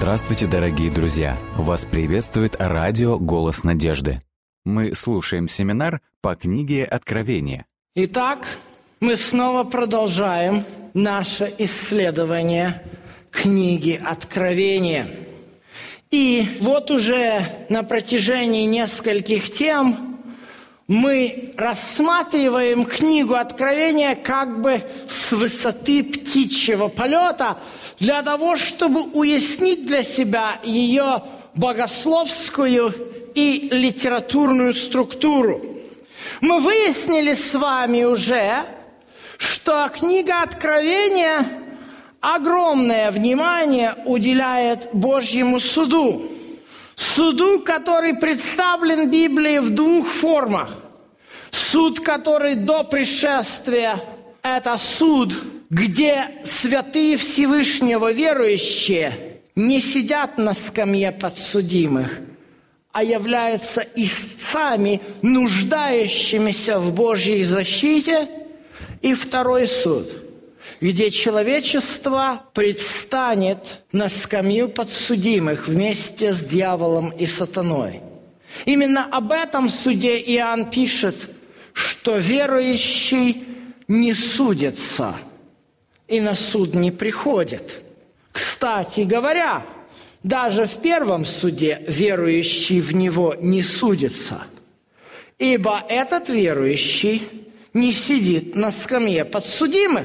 Здравствуйте, дорогие друзья! Вас приветствует радио «Голос надежды». Мы слушаем семинар по книге «Откровение». Итак, мы снова продолжаем наше исследование книги «Откровение». И вот уже на протяжении нескольких тем мы рассматриваем книгу Откровения как бы с высоты птичьего полета для того, чтобы уяснить для себя ее богословскую и литературную структуру. Мы выяснили с вами уже, что книга Откровения огромное внимание уделяет Божьему суду. Суду, который представлен в Библии в двух формах. Суд, который до пришествия – это суд, где святые Всевышнего верующие не сидят на скамье подсудимых, а являются истцами, нуждающимися в Божьей защите. И второй суд, где человечество предстанет на скамью подсудимых вместе с дьяволом и сатаной. Именно об этом суде Иоанн пишет – что верующий не судится и на суд не приходит. Кстати говоря, даже в первом суде верующий в него не судится, ибо этот верующий не сидит на скамье подсудимых,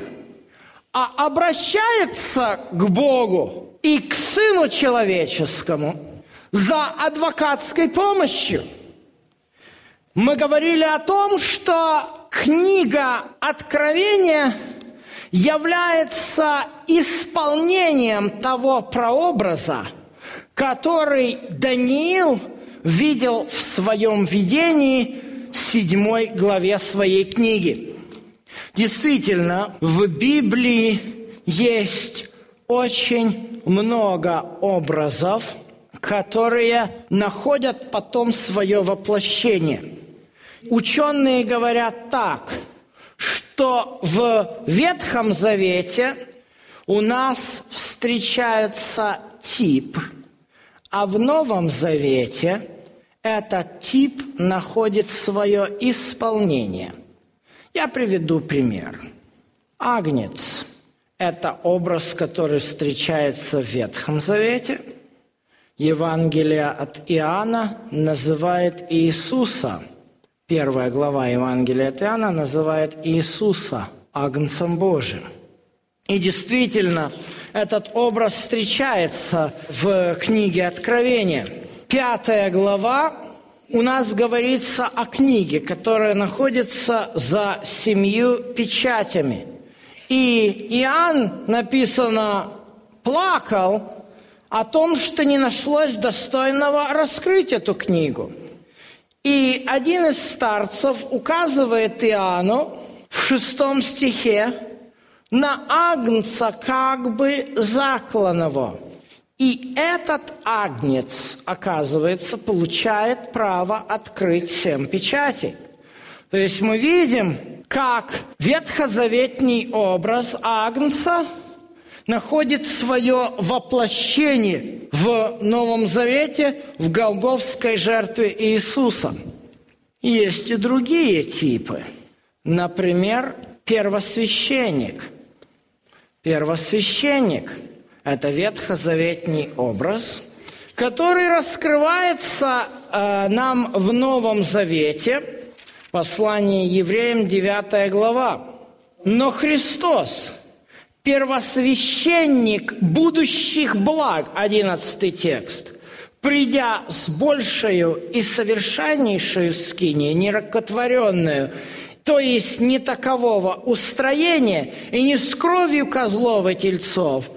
а обращается к Богу и к Сыну Человеческому за адвокатской помощью – мы говорили о том, что книга Откровения является исполнением того прообраза, который Даниил видел в своем видении в седьмой главе своей книги. Действительно, в Библии есть очень много образов, которые находят потом свое воплощение – Ученые говорят так, что в Ветхом Завете у нас встречается тип, а в Новом Завете этот тип находит свое исполнение. Я приведу пример. Агнец – это образ, который встречается в Ветхом Завете. Евангелие от Иоанна называет Иисуса – Первая глава Евангелия от Иоанна называет Иисуса Агнцем Божиим. И действительно, этот образ встречается в книге Откровения. Пятая глава у нас говорится о книге, которая находится за семью печатями. И Иоанн, написано, плакал о том, что не нашлось достойного раскрыть эту книгу – и один из старцев указывает Иоанну в шестом стихе на агнца как бы закланного. И этот агнец, оказывается, получает право открыть семь печатей. То есть мы видим, как ветхозаветний образ агнца – находит свое воплощение в Новом Завете, в Голговской жертве Иисуса. Есть и другие типы. Например, первосвященник. Первосвященник – это ветхозаветний образ, который раскрывается э, нам в Новом Завете, послание евреям, 9 глава. Но Христос – первосвященник будущих благ, одиннадцатый текст, придя с большую и совершеннейшую скинию, неракотворенную, то есть не такового устроения и не с кровью козлов и тельцов,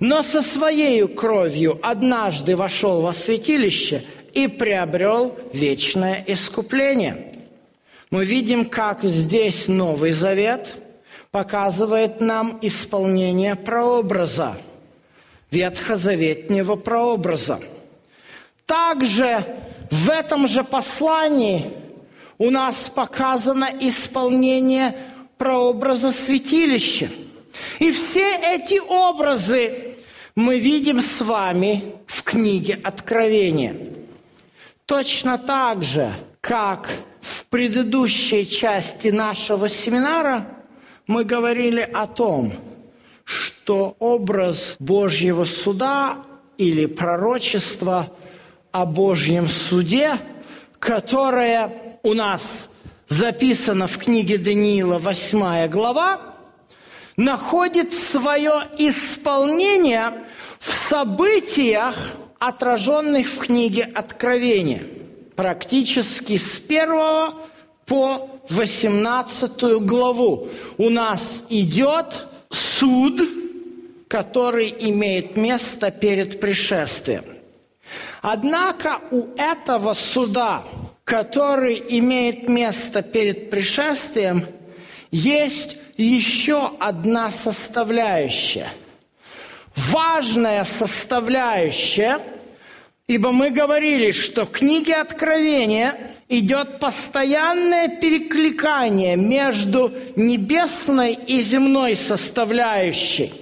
но со своей кровью однажды вошел во святилище и приобрел вечное искупление. Мы видим, как здесь Новый Завет – показывает нам исполнение прообраза, ветхозаветнего прообраза. Также в этом же послании у нас показано исполнение прообраза святилища. И все эти образы мы видим с вами в книге Откровения. Точно так же, как в предыдущей части нашего семинара мы говорили о том, что образ Божьего суда или пророчества о Божьем суде, которое у нас записано в книге Даниила, 8 глава, находит свое исполнение в событиях, отраженных в книге Откровения, практически с первого по 18 главу. У нас идет суд, который имеет место перед пришествием. Однако у этого суда, который имеет место перед пришествием, есть еще одна составляющая. Важная составляющая, ибо мы говорили, что в книге Откровения идет постоянное перекликание между небесной и земной составляющей.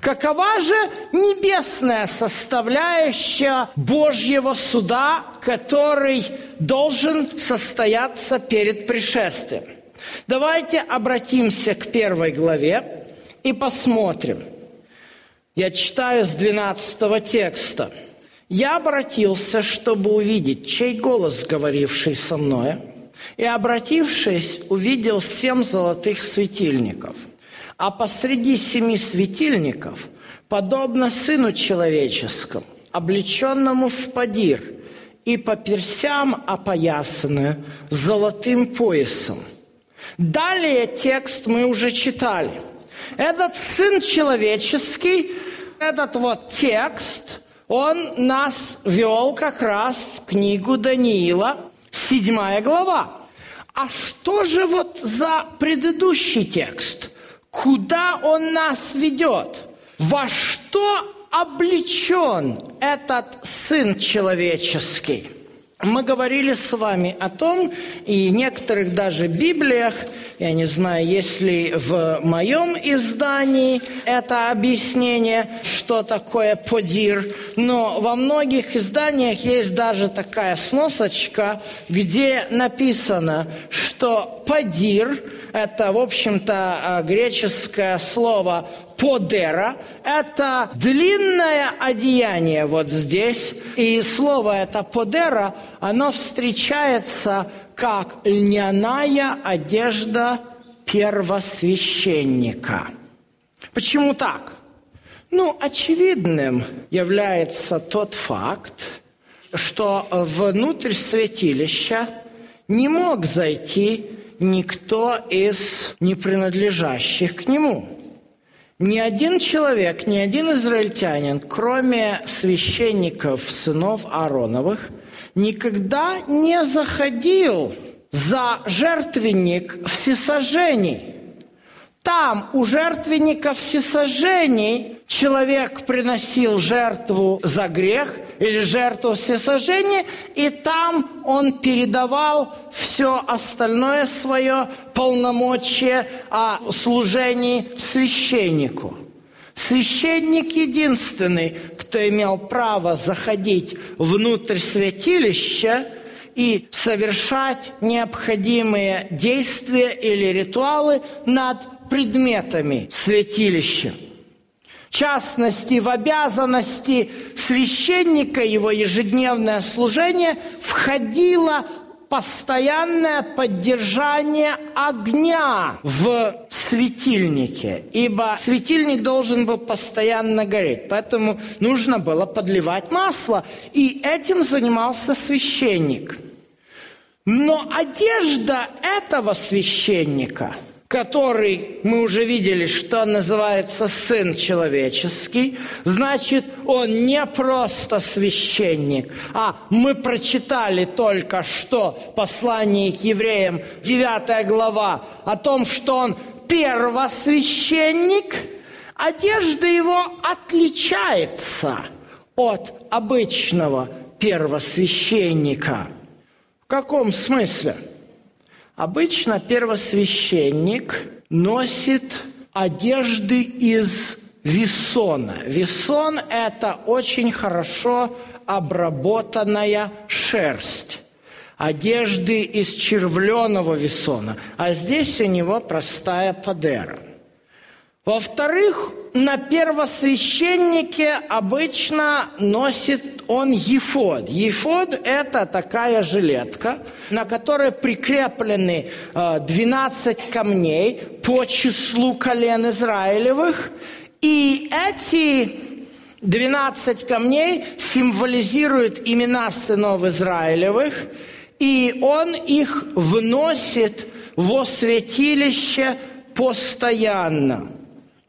Какова же небесная составляющая Божьего суда, который должен состояться перед пришествием? Давайте обратимся к первой главе и посмотрим. Я читаю с 12 текста. «Я обратился, чтобы увидеть, чей голос, говоривший со мной, и, обратившись, увидел семь золотых светильников. А посреди семи светильников, подобно Сыну Человеческому, облеченному в падир, и по персям опоясанную золотым поясом – Далее текст мы уже читали. Этот Сын Человеческий, этот вот текст, он нас вел как раз в книгу Даниила, седьмая глава. А что же вот за предыдущий текст? Куда он нас ведет? Во что облечен этот Сын Человеческий? Мы говорили с вами о том, и в некоторых даже Библиях, я не знаю, есть ли в моем издании это объяснение, что такое подир, но во многих изданиях есть даже такая сносочка, где написано, что подир – это, в общем-то, греческое слово подера – это длинное одеяние вот здесь. И слово это подера, оно встречается как льняная одежда первосвященника. Почему так? Ну, очевидным является тот факт, что внутрь святилища не мог зайти никто из не принадлежащих к нему – ни один человек, ни один израильтянин, кроме священников, сынов Аароновых, никогда не заходил за жертвенник всесожжений – там у жертвенника всесожжений человек приносил жертву за грех или жертву всесожжения, и там он передавал все остальное свое полномочие о служении священнику. Священник единственный, кто имел право заходить внутрь святилища и совершать необходимые действия или ритуалы над предметами святилища. В частности, в обязанности священника его ежедневное служение входило постоянное поддержание огня в светильнике, ибо светильник должен был постоянно гореть, поэтому нужно было подливать масло, и этим занимался священник. Но одежда этого священника – который мы уже видели, что называется Сын Человеческий, значит, он не просто священник, а мы прочитали только что послание к евреям, 9 глава, о том, что он первосвященник, одежда его отличается от обычного первосвященника. В каком смысле? – Обычно первосвященник носит одежды из весона. Весон – это очень хорошо обработанная шерсть одежды из червленого весона, а здесь у него простая падера. Во-вторых, на первосвященнике обычно носит он ефод. Ефод – это такая жилетка, на которой прикреплены 12 э, камней по числу колен Израилевых. И эти 12 камней символизируют имена сынов Израилевых – и он их вносит во святилище постоянно.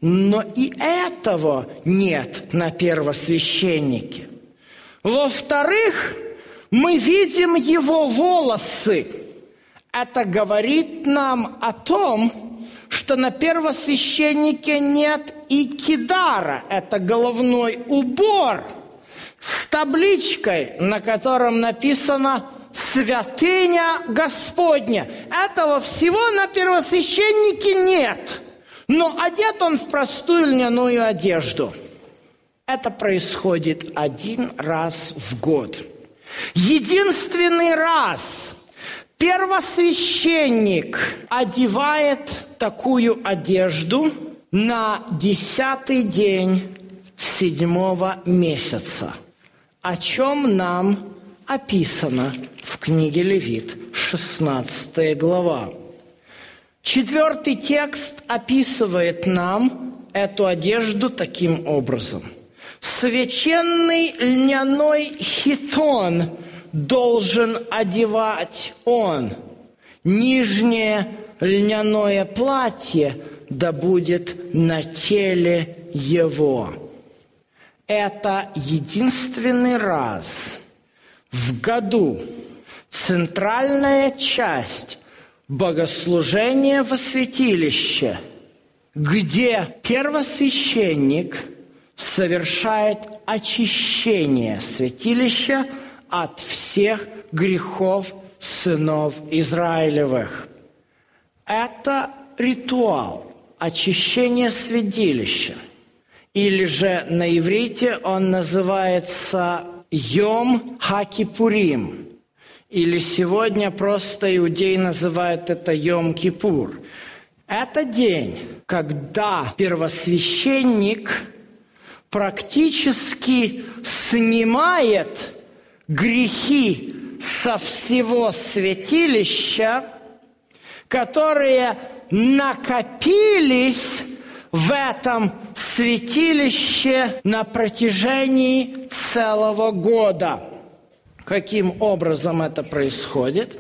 Но и этого нет на первосвященнике. Во-вторых, мы видим его волосы. Это говорит нам о том, что на первосвященнике нет и кидара, это головной убор с табличкой, на котором написано святыня Господня. Этого всего на первосвященнике нет. Но одет он в простую льняную одежду. Это происходит один раз в год. Единственный раз первосвященник одевает такую одежду на десятый день седьмого месяца, о чем нам описано в книге Левит, 16 глава. Четвертый текст описывает нам эту одежду таким образом. Священный льняной хитон должен одевать он. Нижнее льняное платье да будет на теле его. Это единственный раз – в году центральная часть богослужения во святилище, где первосвященник совершает очищение святилища от всех грехов сынов Израилевых. Это ритуал очищения святилища. Или же на иврите он называется Йом Хакипурим. Или сегодня просто иудеи называют это Йом Кипур. Это день, когда первосвященник практически снимает грехи со всего святилища, которые накопились в этом святилище на протяжении целого года. Каким образом это происходит?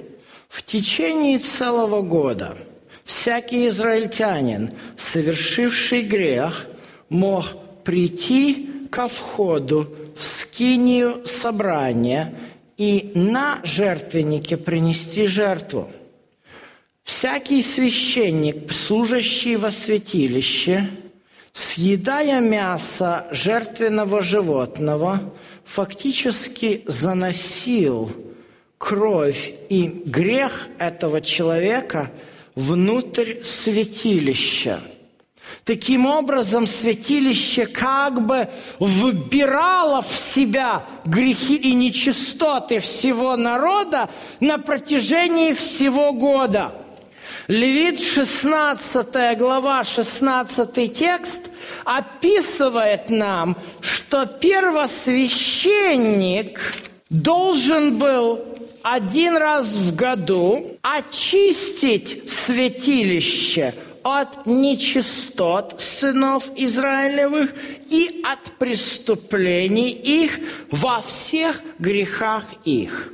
В течение целого года всякий израильтянин, совершивший грех, мог прийти ко входу в скинию собрания и на жертвеннике принести жертву. Всякий священник, служащий во святилище – съедая мясо жертвенного животного, фактически заносил кровь и грех этого человека внутрь святилища. Таким образом, святилище как бы вбирало в себя грехи и нечистоты всего народа на протяжении всего года – Левит 16 глава, 16 текст описывает нам, что первосвященник должен был один раз в году очистить святилище от нечистот сынов Израилевых и от преступлений их во всех грехах их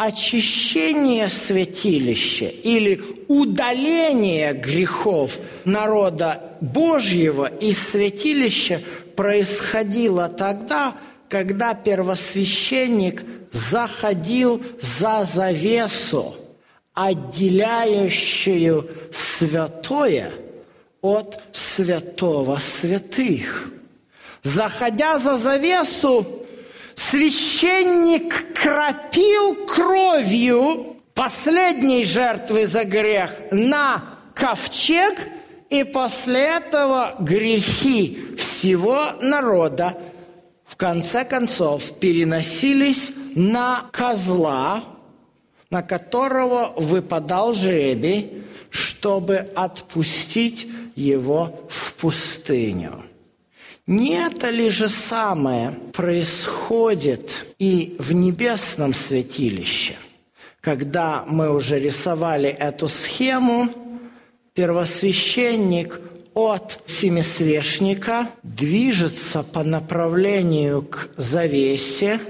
очищение святилища или удаление грехов народа Божьего из святилища происходило тогда, когда первосвященник заходил за завесу, отделяющую святое от святого святых. Заходя за завесу, священник кропил кровью последней жертвы за грех на ковчег И после этого грехи всего народа в конце концов переносились на козла, на которого выпадал жребий, чтобы отпустить его в пустыню. Не это ли же самое происходит и в небесном святилище? Когда мы уже рисовали эту схему, первосвященник от семисвешника движется по направлению к завесе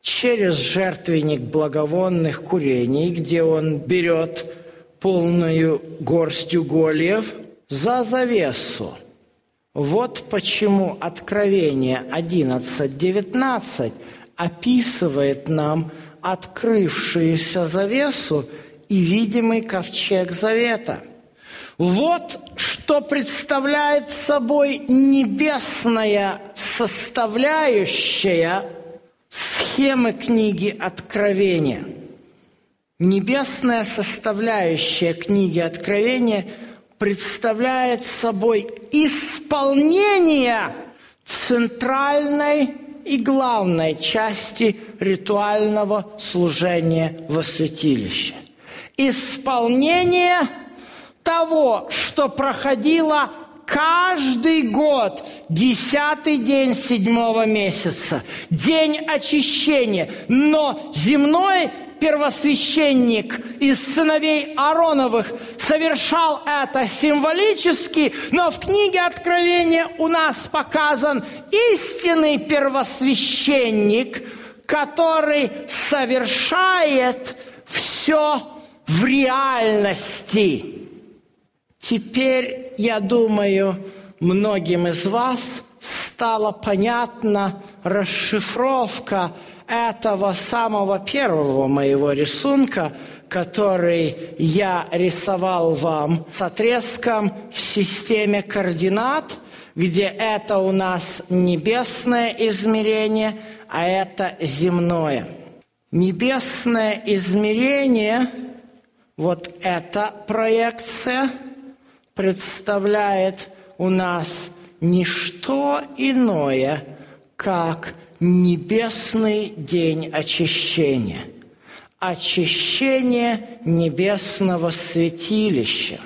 через жертвенник благовонных курений, где он берет полную горсть угольев за завесу – вот почему Откровение 11.19 описывает нам открывшуюся завесу и видимый ковчег завета. Вот что представляет собой небесная составляющая схемы книги Откровения. Небесная составляющая книги Откровения – представляет собой исполнение центральной и главной части ритуального служения во святилище. Исполнение того, что проходило каждый год, десятый день седьмого месяца, день очищения. Но земной первосвященник из сыновей Ароновых совершал это символически, но в книге Откровения у нас показан истинный первосвященник, который совершает все в реальности. Теперь, я думаю, многим из вас стала понятна расшифровка – этого самого первого моего рисунка, который я рисовал вам с отрезком в системе координат, где это у нас небесное измерение, а это земное. Небесное измерение, вот эта проекция, представляет у нас не что иное, как небесный день очищения, очищение небесного святилища,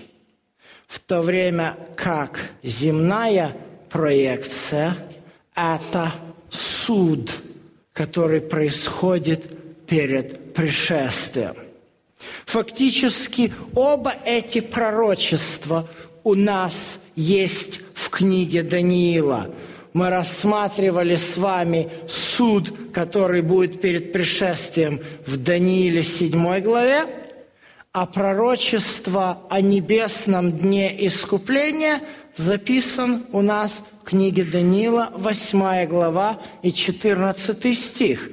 в то время как земная проекция – это суд, который происходит перед пришествием. Фактически оба эти пророчества у нас есть в книге Даниила – мы рассматривали с вами суд, который будет перед пришествием в Данииле 7 главе, а пророчество о небесном дне искупления записан у нас в книге Даниила 8 глава и 14 стих,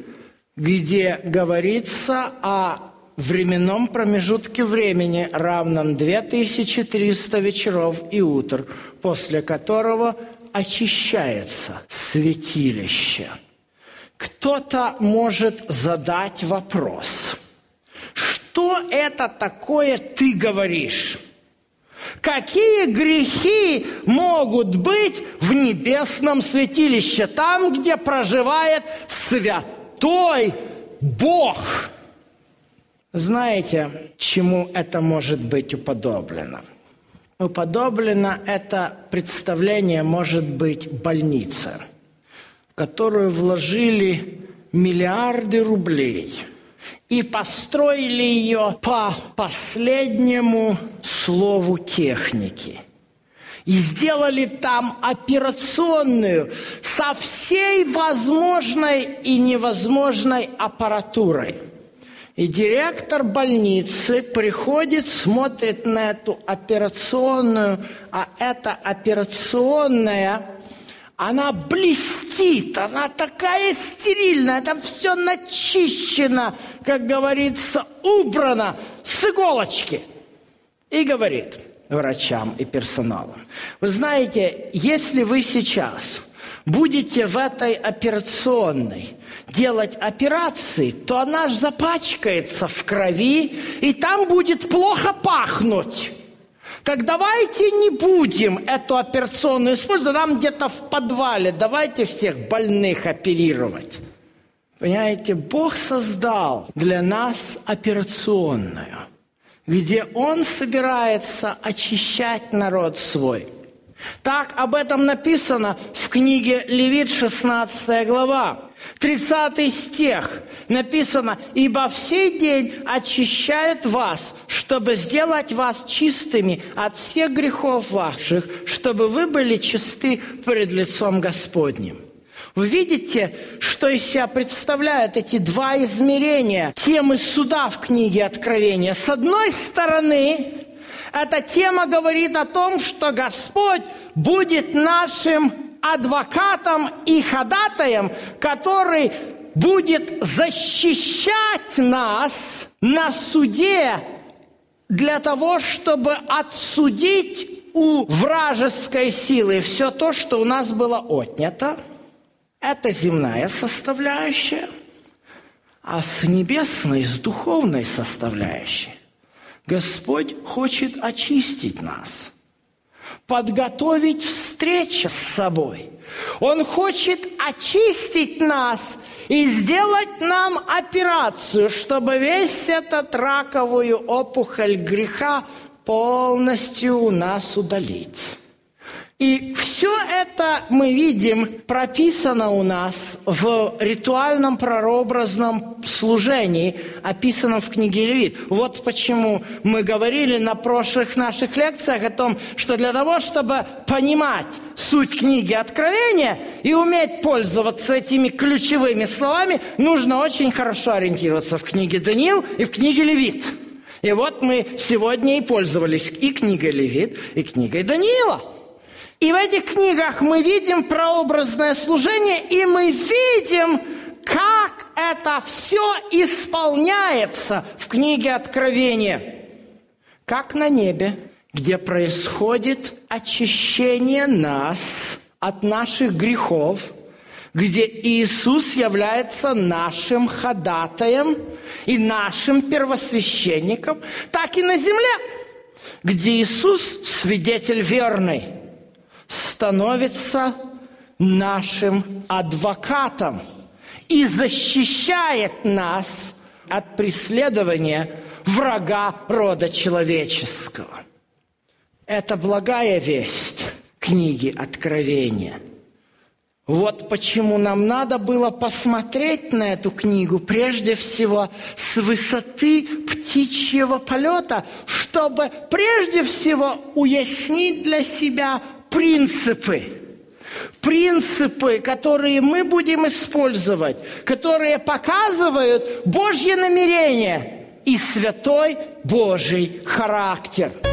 где говорится о временном промежутке времени, равном 2300 вечеров и утр, после которого очищается святилище. Кто-то может задать вопрос, что это такое ты говоришь? Какие грехи могут быть в небесном святилище, там, где проживает святой Бог? Знаете, чему это может быть уподоблено? Уподоблено это представление может быть больница, в которую вложили миллиарды рублей и построили ее по последнему слову техники. И сделали там операционную со всей возможной и невозможной аппаратурой – и директор больницы приходит, смотрит на эту операционную, а эта операционная, она блестит, она такая стерильная, там все начищено, как говорится, убрано с иголочки. И говорит врачам и персоналу, вы знаете, если вы сейчас будете в этой операционной делать операции, то она же запачкается в крови, и там будет плохо пахнуть. Так давайте не будем эту операционную использовать, нам где-то в подвале, давайте всех больных оперировать. Понимаете, Бог создал для нас операционную, где Он собирается очищать народ свой. Так об этом написано в книге Левит, 16 глава. 30 стих написано, «Ибо в сей день очищает вас, чтобы сделать вас чистыми от всех грехов ваших, чтобы вы были чисты пред лицом Господним». Вы видите, что из себя представляют эти два измерения темы суда в книге Откровения. С одной стороны, эта тема говорит о том, что Господь будет нашим адвокатом и ходатаем, который будет защищать нас на суде для того, чтобы отсудить у вражеской силы все то, что у нас было отнято. Это земная составляющая, а с небесной, с духовной составляющей Господь хочет очистить нас – подготовить встречу с собой. Он хочет очистить нас и сделать нам операцию, чтобы весь этот раковую опухоль греха полностью у нас удалить. И все это мы видим прописано у нас в ритуальном прообразном служении, описанном в книге Левит. Вот почему мы говорили на прошлых наших лекциях о том, что для того, чтобы понимать суть книги Откровения и уметь пользоваться этими ключевыми словами, нужно очень хорошо ориентироваться в книге Даниил и в книге Левит. И вот мы сегодня и пользовались и книгой Левит, и книгой Даниила – и в этих книгах мы видим прообразное служение, и мы видим, как это все исполняется в книге Откровения. Как на небе, где происходит очищение нас от наших грехов, где Иисус является нашим ходатаем и нашим первосвященником, так и на земле, где Иисус свидетель верный – становится нашим адвокатом и защищает нас от преследования врага рода человеческого. Это благая весть книги Откровения. Вот почему нам надо было посмотреть на эту книгу прежде всего с высоты птичьего полета, чтобы прежде всего уяснить для себя принципы. Принципы, которые мы будем использовать, которые показывают Божье намерение и святой Божий характер –